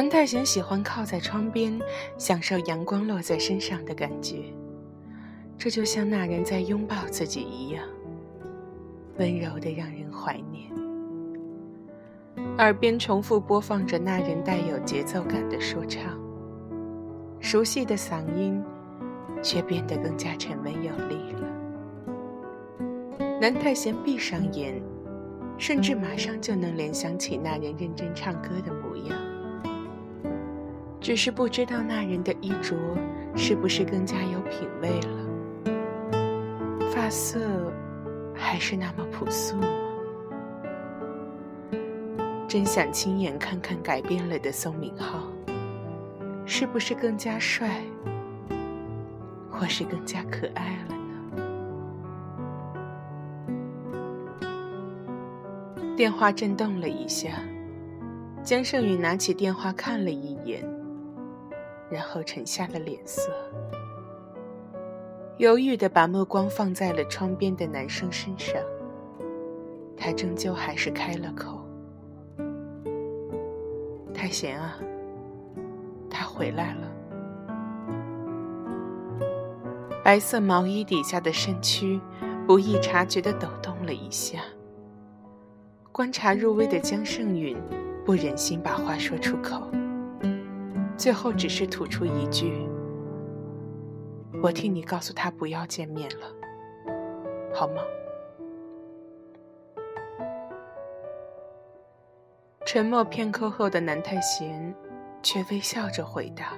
南太贤喜欢靠在窗边，享受阳光落在身上的感觉，这就像那人在拥抱自己一样，温柔的让人怀念。耳边重复播放着那人带有节奏感的说唱，熟悉的嗓音，却变得更加沉稳有力了。南太贤闭上眼，甚至马上就能联想起那人认真唱歌的模样，只是不知道那人的衣着是不是更加有品味了，发色还是那么朴素？真想亲眼看看改变了的宋明浩，是不是更加帅，或是更加可爱了呢？电话震动了一下，江胜宇拿起电话看了一眼，然后沉下了脸色，犹豫的把目光放在了窗边的男生身上。他终究还是开了口：“太贤啊，他回来了。”白色毛衣底下的身躯不易察觉的抖动了一下。观察入微的江胜允不忍心把话说出口，最后只是吐出一句：“我替你告诉他不要见面了，好吗？”沉默片刻后的南太贤却微笑着回答：“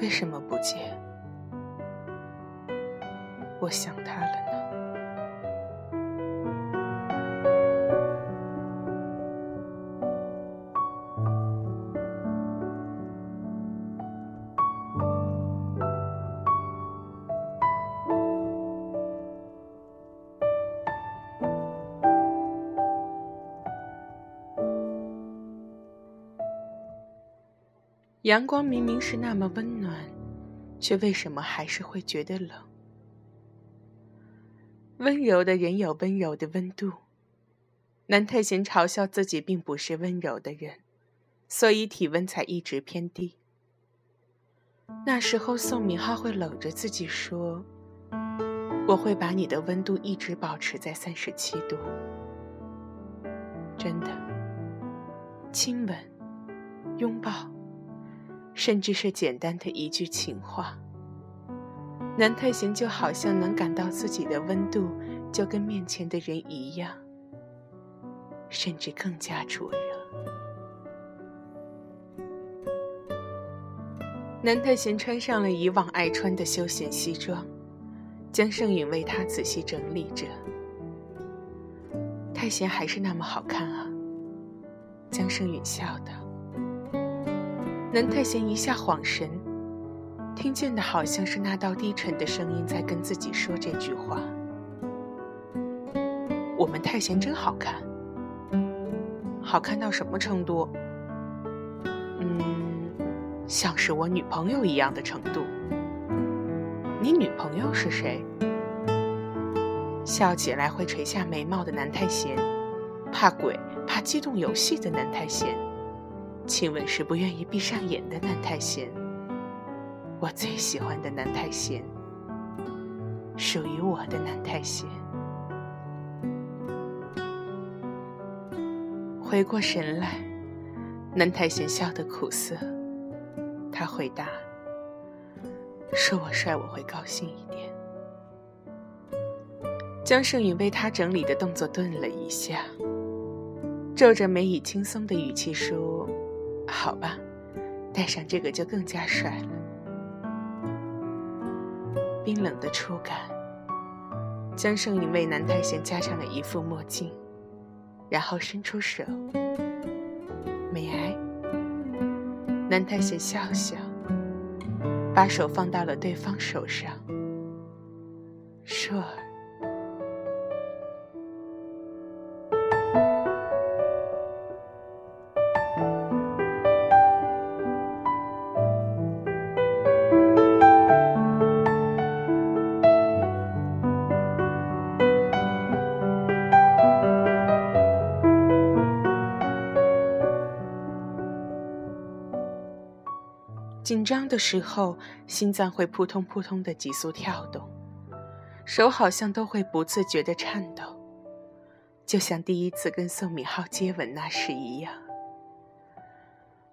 为什么不见？我想他了。”阳光明明是那么温暖，却为什么还是会觉得冷？温柔的人有温柔的温度。南太贤嘲笑自己并不是温柔的人，所以体温才一直偏低。那时候宋敏浩会搂着自己说：“我会把你的温度一直保持在三十七度。”真的，亲吻，拥抱。甚至是简单的一句情话，南太贤就好像能感到自己的温度就跟面前的人一样，甚至更加灼热。南太贤穿上了以往爱穿的休闲西装，江胜允为他仔细整理着。太贤还是那么好看啊，江胜允笑道。南太贤一下恍神，听见的好像是那道低沉的声音在跟自己说这句话：“我们太贤真好看，好看到什么程度？嗯，像是我女朋友一样的程度。你女朋友是谁？”笑起来会垂下眉毛的南太贤，怕鬼怕机动游戏的南太贤。亲吻时不愿意闭上眼的南太贤，我最喜欢的南太贤，属于我的南太贤。回过神来，南太贤笑得苦涩。他回答：“说我帅，我会高兴一点。”江胜宇为他整理的动作顿了一下，皱着眉以轻松的语气说。好吧，戴上这个就更加帅了。冰冷的触感。江胜宇为南太贤加上了一副墨镜，然后伸出手。美哀。南太贤笑笑，把手放到了对方手上。硕儿紧张的时候，心脏会扑通扑通的急速跳动，手好像都会不自觉的颤抖，就像第一次跟宋敏浩接吻那时一样。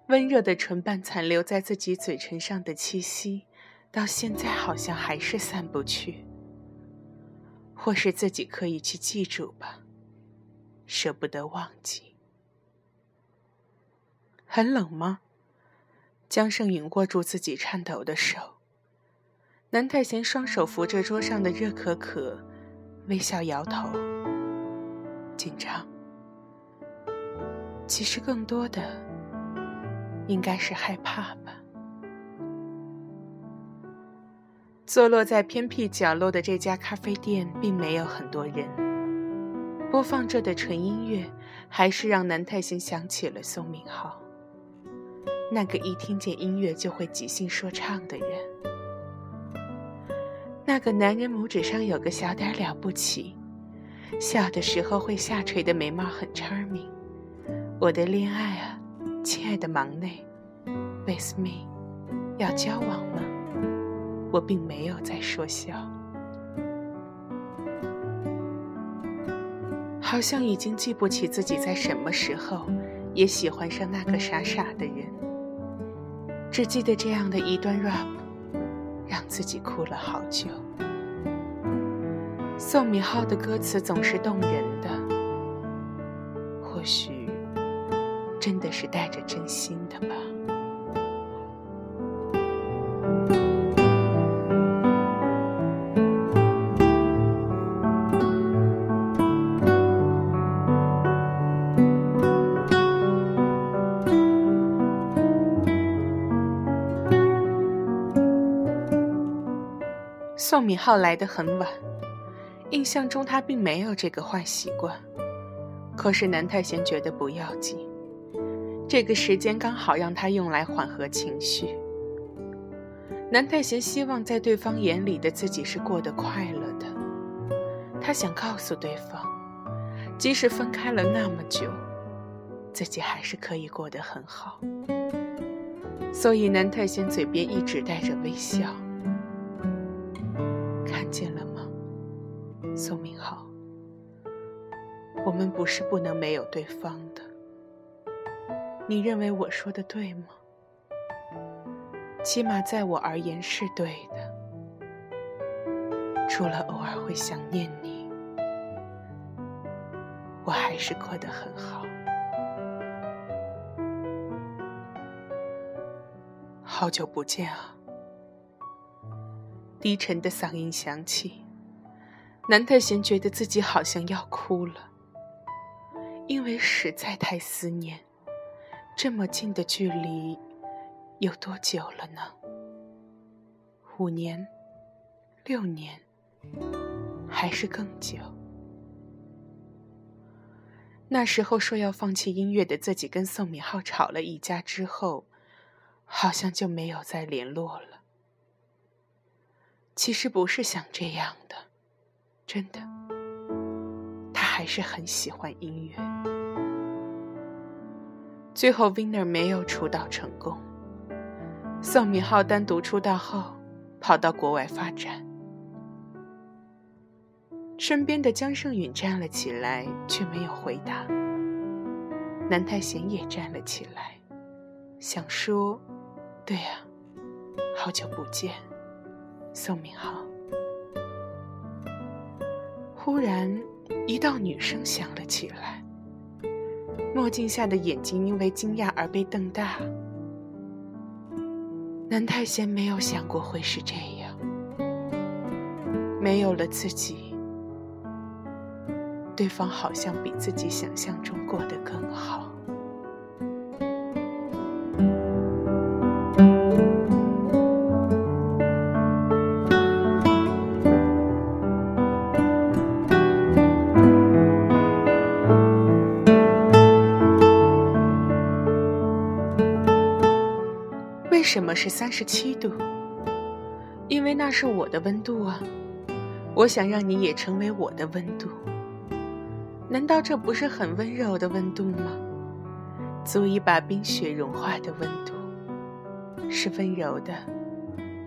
温热的唇瓣残留在自己嘴唇上的气息，到现在好像还是散不去。或是自己可以去记住吧，舍不得忘记。很冷吗？江胜允握住自己颤抖的手。南太贤双手扶着桌上的热可可，微笑摇头。紧张。其实更多的，应该是害怕吧。坐落在偏僻角落的这家咖啡店，并没有很多人。播放着的纯音乐，还是让南太贤想起了宋明浩，那个一听见音乐就会即兴说唱的人。那个男人拇指上有个小点了不起，笑的时候会下垂的眉毛很 charming。我的恋爱啊，亲爱的忙内，with me，要交往吗？我并没有在说笑，好像已经记不起自己在什么时候也喜欢上那个傻傻的人，只记得这样的一段 rap，让自己哭了好久。宋敏浩的歌词总是动人的，或许真的是带着真心的吧。宋敏浩来得很晚，印象中他并没有这个坏习惯。可是南太贤觉得不要紧，这个时间刚好让他用来缓和情绪。南太贤希望在对方眼里的自己是过得快乐的，他想告诉对方，即使分开了那么久，自己还是可以过得很好。所以南太贤嘴边一直带着微笑。我们不是不能没有对方的。你认为我说的对吗？起码在我而言是对的。除了偶尔会想念你，我还是过得很好。好久不见啊！低沉的嗓音响起，南太贤觉得自己好像要哭了，因为实在太思念。这么近的距离，有多久了呢？五年、六年，还是更久？那时候说要放弃音乐的自己，跟宋敏浩吵了一架之后，好像就没有再联络了。其实不是想这样的，真的，还是很喜欢音乐。最后，Winner 没有出道成功。宋敏浩单独出道后，跑到国外发展。身边的江胜允站了起来，却没有回答。南太贤也站了起来，想说：“对呀，好久不见。”宋明浩。忽然，一道女声响了起来。墨镜下的眼睛因为惊讶而被瞪大。南太贤没有想过会是这样，没有了自己，对方好像比自己想象中过得更好。为什么是三十七度？因为那是我的温度啊！我想让你也成为我的温度。难道这不是很温柔的温度吗？足以把冰雪融化的温度，是温柔的，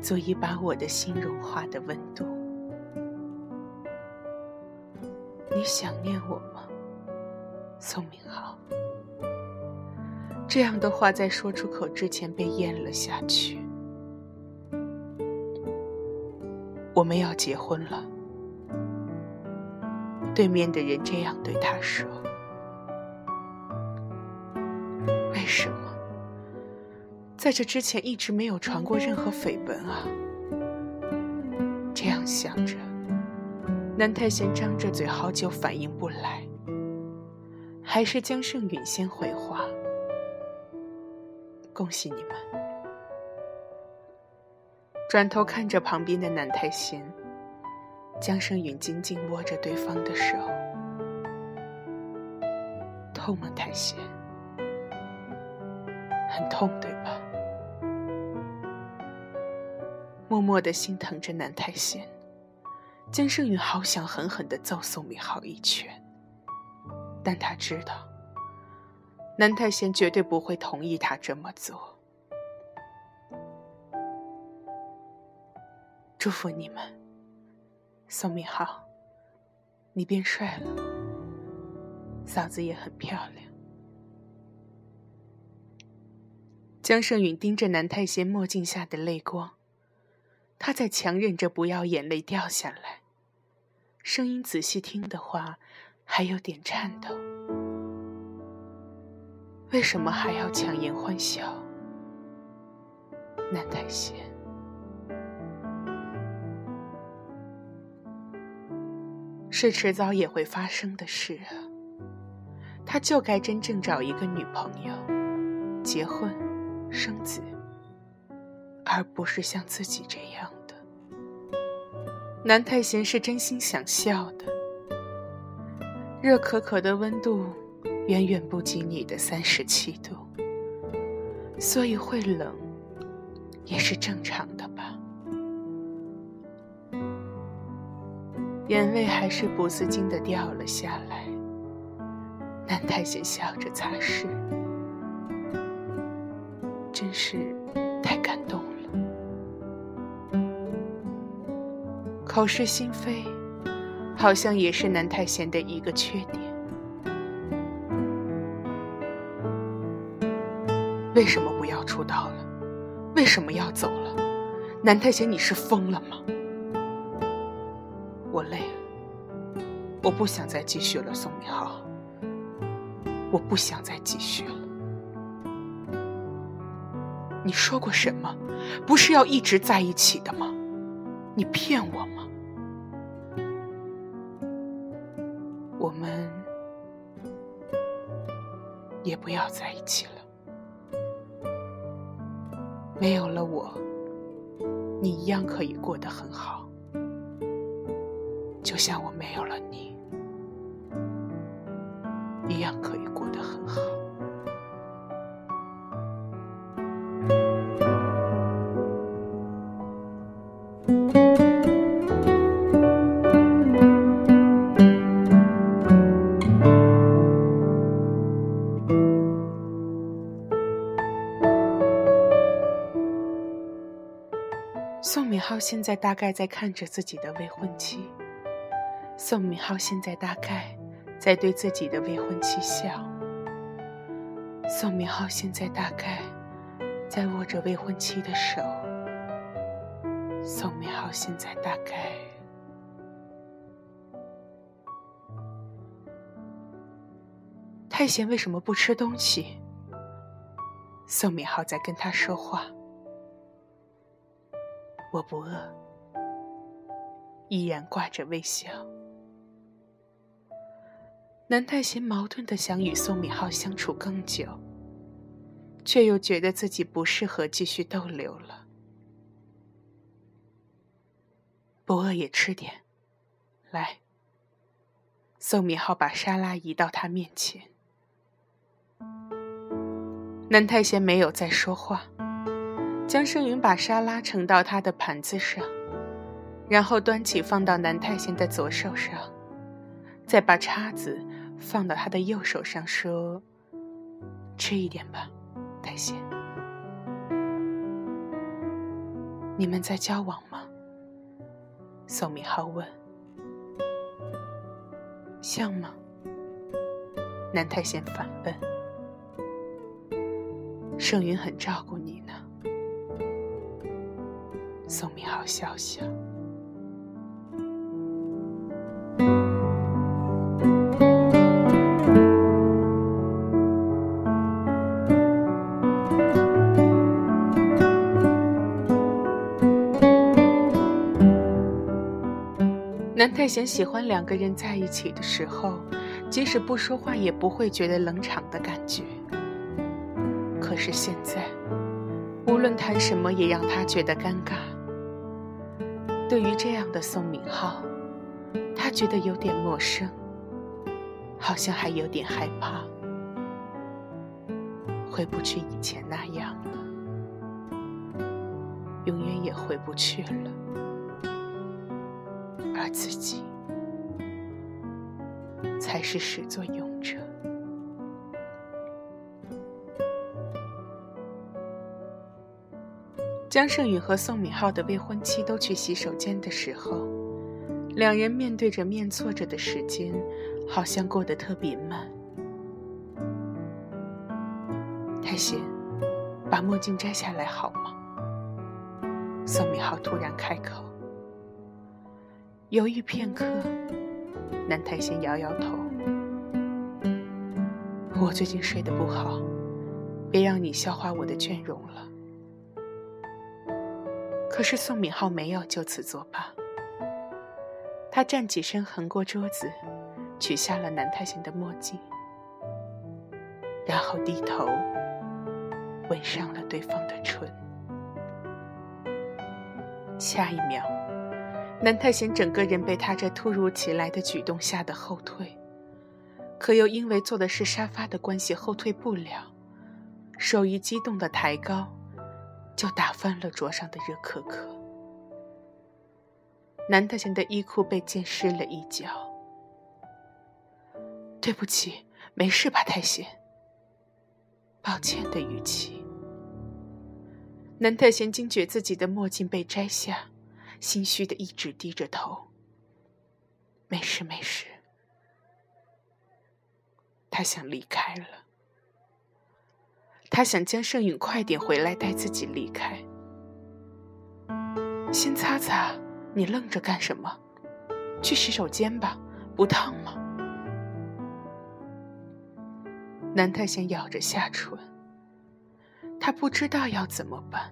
足以把我的心融化的温度。你想念我吗，宋明浩？这样的话在说出口之前被咽了下去。我们要结婚了。对面的人这样对他说：“为什么在这之前一直没有传过任何绯闻啊？”这样想着，南太贤张着嘴，好久反应不来。还是江胜允先回话：“恭喜你们。”转头看着旁边的南太贤。江胜允紧紧握着对方的手，痛吗？太贤，很痛，对吧？默默的心疼着南太贤，江胜允好想狠狠的揍宋明浩一拳，但他知道，南太贤绝对不会同意他这么做。祝福你们。宋明浩，你变帅了，嫂子也很漂亮。江胜允盯着南太贤墨镜下的泪光，他在强忍着不要眼泪掉下来，声音仔细听的话，还有点颤抖。为什么还要强颜欢笑？南太贤。是迟早也会发生的事啊！他就该真正找一个女朋友，结婚、生子，而不是像自己这样的。南太贤是真心想笑的，热可可的温度远远不及你的三十七度，所以会冷，也是正常的吧。眼泪还是不自禁的掉了下来。南太贤笑着擦拭，真是太感动了。口是心非，好像也是南太贤的一个缺点。为什么不要出道了？为什么要走了？南太贤，你是疯了吗？我累了，我不想再继续了，宋明浩，我不想再继续了。你说过什么？不是要一直在一起的吗？你骗我吗？我们也不要在一起了。没有了我，你一样可以过得很好。就像我没有了你，一样可以过得很好。浩现在大概在看着自己的未婚妻。宋明浩现在大概在对自己的未婚妻笑。宋明浩现在大概在握着未婚妻的手。宋明浩现在大概……太贤为什么不吃东西？宋明浩在跟他说话。我不饿，依然挂着微笑。南太贤矛盾的想与宋敏浩相处更久，却又觉得自己不适合继续逗留了。不饿也吃点，来。宋敏浩把沙拉移到他面前。南太贤没有再说话，江胜云把沙拉盛到他的盘子上，然后端起放到南太贤的左手上，再把叉子。放到他的右手上，说：“吃一点吧，太贤。”你们在交往吗？宋明浩问。像吗？南太贤反问。盛云很照顾你呢。宋敏浩笑笑。南太贤喜欢两个人在一起的时候，即使不说话也不会觉得冷场的感觉。可是现在，无论谈什么也让他觉得尴尬。对于这样的宋敏浩，他觉得有点陌生，好像还有点害怕，回不去以前那样了，永远也回不去了。而自己才是始作俑者。江胜宇和宋敏浩的未婚妻都去洗手间的时候，两人面对着面坐着的时间，好像过得特别慢。太贤，把墨镜摘下来好吗？宋敏浩突然开口。犹豫片刻，南太贤摇摇头：“我最近睡得不好，别让你笑话我的倦容了。”可是宋敏浩没有就此作罢，他站起身，横过桌子，取下了南太贤的墨镜，然后低头吻上了对方的唇。下一秒。南太贤整个人被他这突如其来的举动吓得后退，可又因为坐的是沙发的关系后退不了，手一激动的抬高，就打翻了桌上的热可可。南太贤的衣裤被溅湿了一角。对不起，没事吧，太贤？抱歉的语气。南太贤惊觉自己的墨镜被摘下。心虚的一直低着头。没事，没事。他想离开了。他想江胜允快点回来带自己离开。先擦擦，你愣着干什么？去洗手间吧，不烫吗？南太贤咬着下唇，他不知道要怎么办。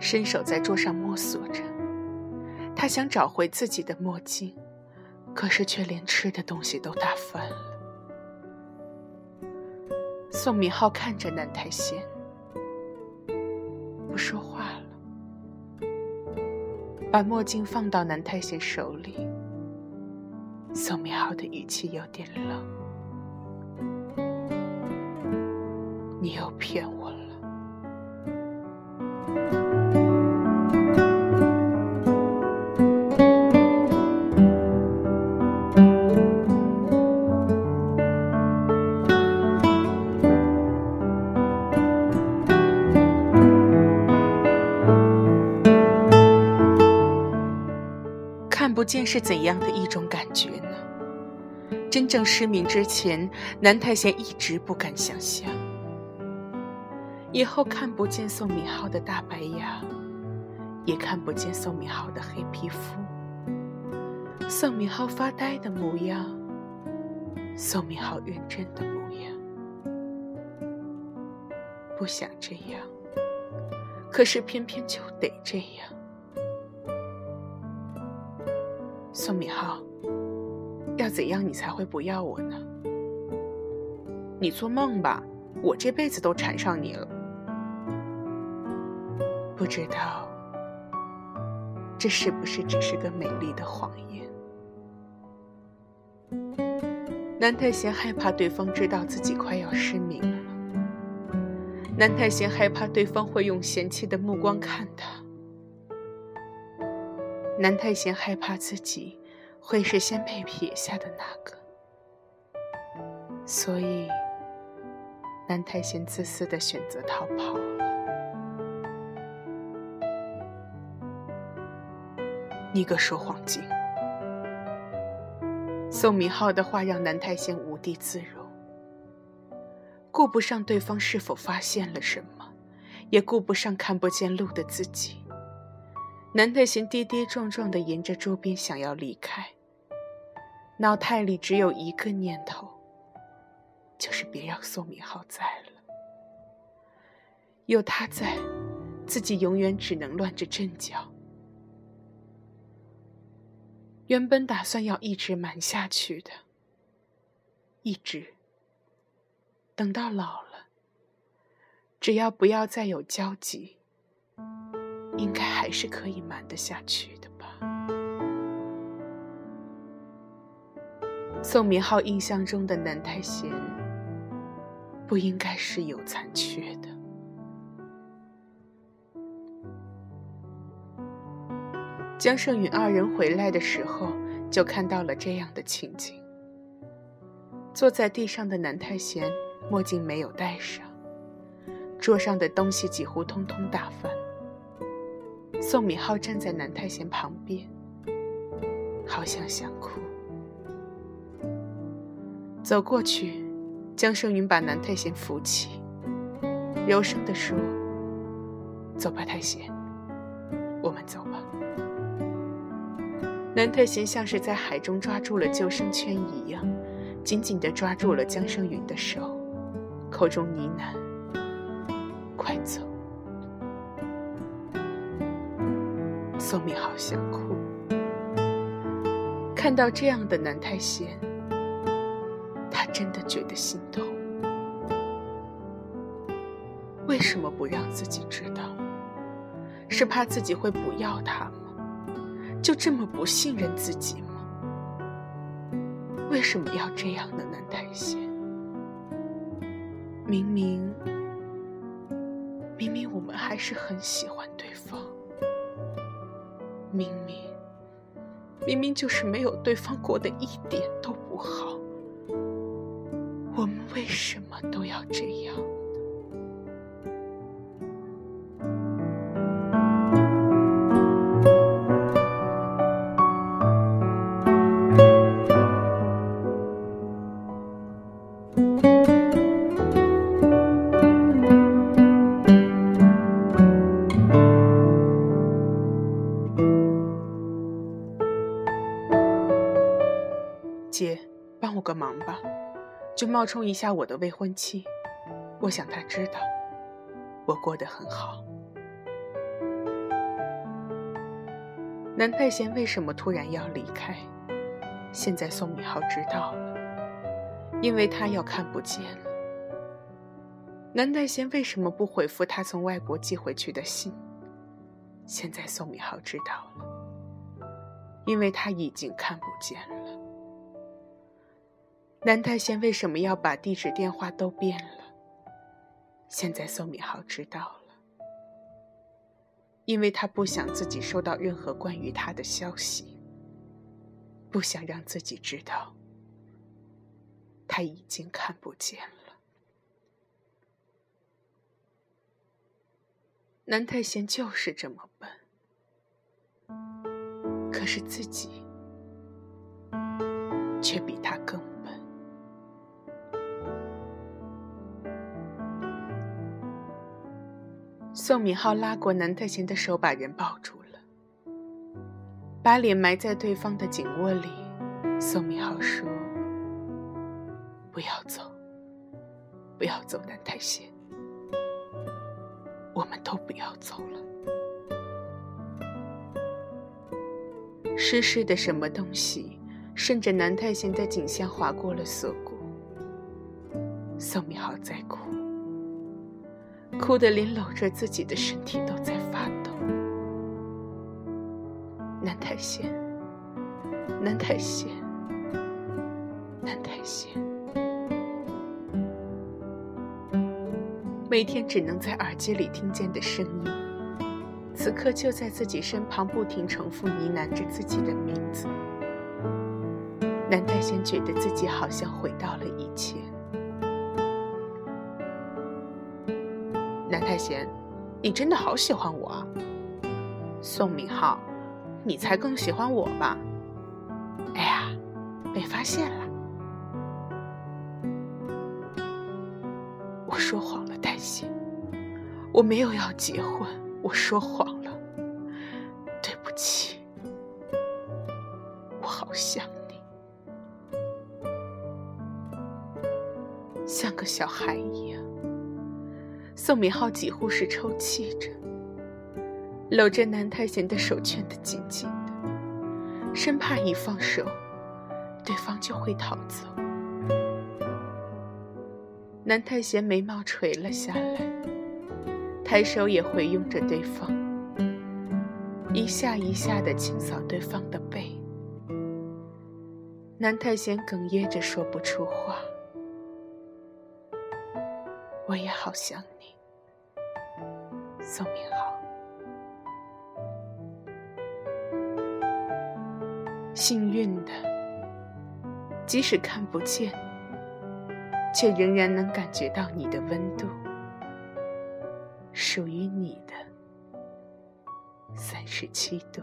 伸手在桌上摸索着，他想找回自己的墨镜，可是却连吃的东西都打翻了。宋敏浩看着南太贤，不说话了，把墨镜放到南太贤手里。宋明浩的语气有点冷：“你又骗我。见是怎样的一种感觉呢？真正失明之前，南太贤一直不敢想象。以后看不见宋敏浩的大白牙，也看不见宋敏浩的黑皮肤，宋敏浩发呆的模样，宋敏浩认真的模样。不想这样，可是偏偏就得这样。宋敏浩，要怎样你才会不要我呢？你做梦吧！我这辈子都缠上你了。不知道这是不是只是个美丽的谎言？南太贤害怕对方知道自己快要失明了。南太贤害怕对方会用嫌弃的目光看他。南太贤害怕自己会是先被撇下的那个，所以南太贤自私的选择逃跑了。你个说谎精！宋明浩的话让南太贤无地自容，顾不上对方是否发现了什么，也顾不上看不见路的自己。南太贤跌跌撞撞的沿着周边想要离开，脑袋里只有一个念头，就是别让宋明浩在了。有他在，自己永远只能乱着阵脚。原本打算要一直瞒下去的，一直等到老了，只要不要再有交集，应该还是可以瞒得下去的吧。宋明浩印象中的南太贤，不应该是有残缺的。江胜允二人回来的时候，就看到了这样的情景。坐在地上的南太贤，墨镜没有戴上，桌上的东西几乎通通打翻。宋敏浩站在南太贤旁边，好像想哭。走过去，江胜云把南太贤扶起，柔声地说：“走吧，太贤，我们走吧。”南太贤像是在海中抓住了救生圈一样，紧紧地抓住了江胜云的手，口中呢喃：“快走。”宋敏好想哭，看到这样的南太贤，他真的觉得心痛。为什么不让自己知道？是怕自己会不要他吗？就这么不信任自己吗？为什么要这样呢？南太贤，明明明明我们还是很喜欢，明明明明就是没有对方过得一点都不好，我们为什么都要这样？冒充一下我的未婚妻。我想他知道我过得很好。南太贤为什么突然要离开？现在宋敏浩知道了，因为他要看不见了。南太贤为什么不回复他从外国寄回去的信？现在宋敏浩知道了，因为他已经看不见了。南太贤为什么要把地址、电话都变了？现在宋敏浩知道了，因为他不想自己收到任何关于他的消息，不想让自己知道他已经看不见了。南太贤就是这么笨，可是自己却比他更。宋敏浩拉过南太贤的手，把人抱住了，把脸埋在对方的颈窝里。宋敏浩说：“不要走，不要走，南太贤，我们都不要走了。”湿湿的什么东西顺着南太贤的颈项划过了锁骨。宋敏浩在哭。哭得连搂着自己的身体都在发抖。南太贤，南太贤，南太贤，每天只能在耳机里听见的声音，此刻就在自己身旁，不停重复呢喃着自己的名字。南太贤觉得自己好像回到了以前。太贤，你真的好喜欢我啊！宋明浩，你才更喜欢我吧？哎呀，被发现了！我说谎了，黛西，我没有要结婚，我说谎了，对不起，我好想你，像个小孩一样。宋敏浩几乎是抽泣着，搂着南太贤的手圈得紧紧的，生怕一放手，对方就会逃走。南太贤眉毛垂了下来，抬手也回拥着对方，一下一下的清扫对方的背。南太贤哽咽着说不出话。我也好想你，宋明浩。幸运的，即使看不见，却仍然能感觉到你的温度，属于你的三十七度。